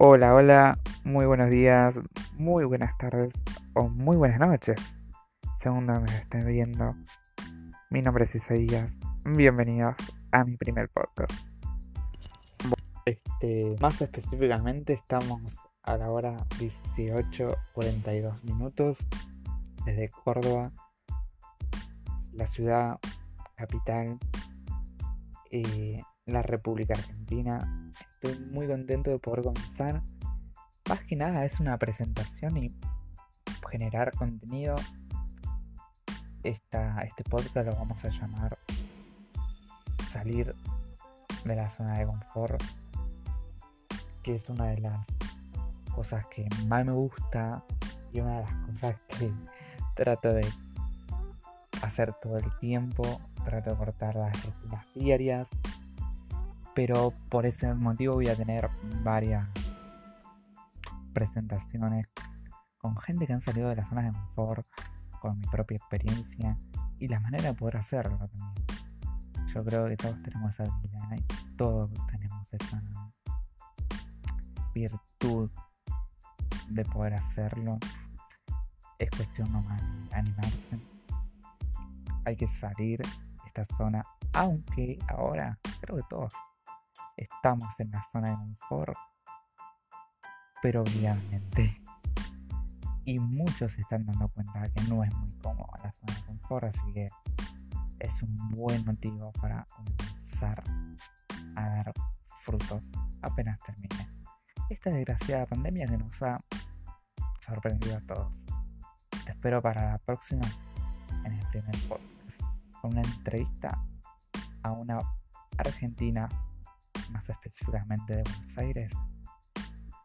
Hola, hola, muy buenos días, muy buenas tardes o muy buenas noches, según donde me estén viendo. Mi nombre es Isaías, bienvenidos a mi primer podcast. Este, más específicamente estamos a la hora 18.42 minutos desde Córdoba, la ciudad capital, eh, la República Argentina estoy muy contento de poder comenzar. Más que nada es una presentación y generar contenido. Esta, este podcast lo vamos a llamar Salir de la zona de confort, que es una de las cosas que más me gusta y una de las cosas que trato de hacer todo el tiempo. Trato de cortar las rutinas diarias pero por ese motivo voy a tener varias presentaciones con gente que han salido de las zonas de confort, con mi propia experiencia y la manera de poder hacerlo también. Yo creo que todos tenemos esa habilidad y todos tenemos esa virtud de poder hacerlo. Es cuestión nomás de animarse. Hay que salir de esta zona, aunque ahora creo que todos estamos en la zona de confort, pero obligadamente. Y muchos se están dando cuenta que no es muy cómoda la zona de confort, así que es un buen motivo para comenzar a dar frutos apenas termine esta desgraciada pandemia que nos ha sorprendido a todos. Te espero para la próxima en el primer podcast, con una entrevista a una argentina más específicamente de Buenos Aires,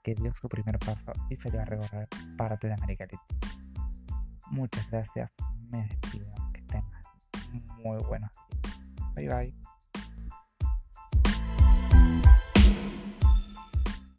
que dio su primer paso y se a recorrer parte de América Latina. Muchas gracias, me despido, que tengas muy buenos días. Bye bye.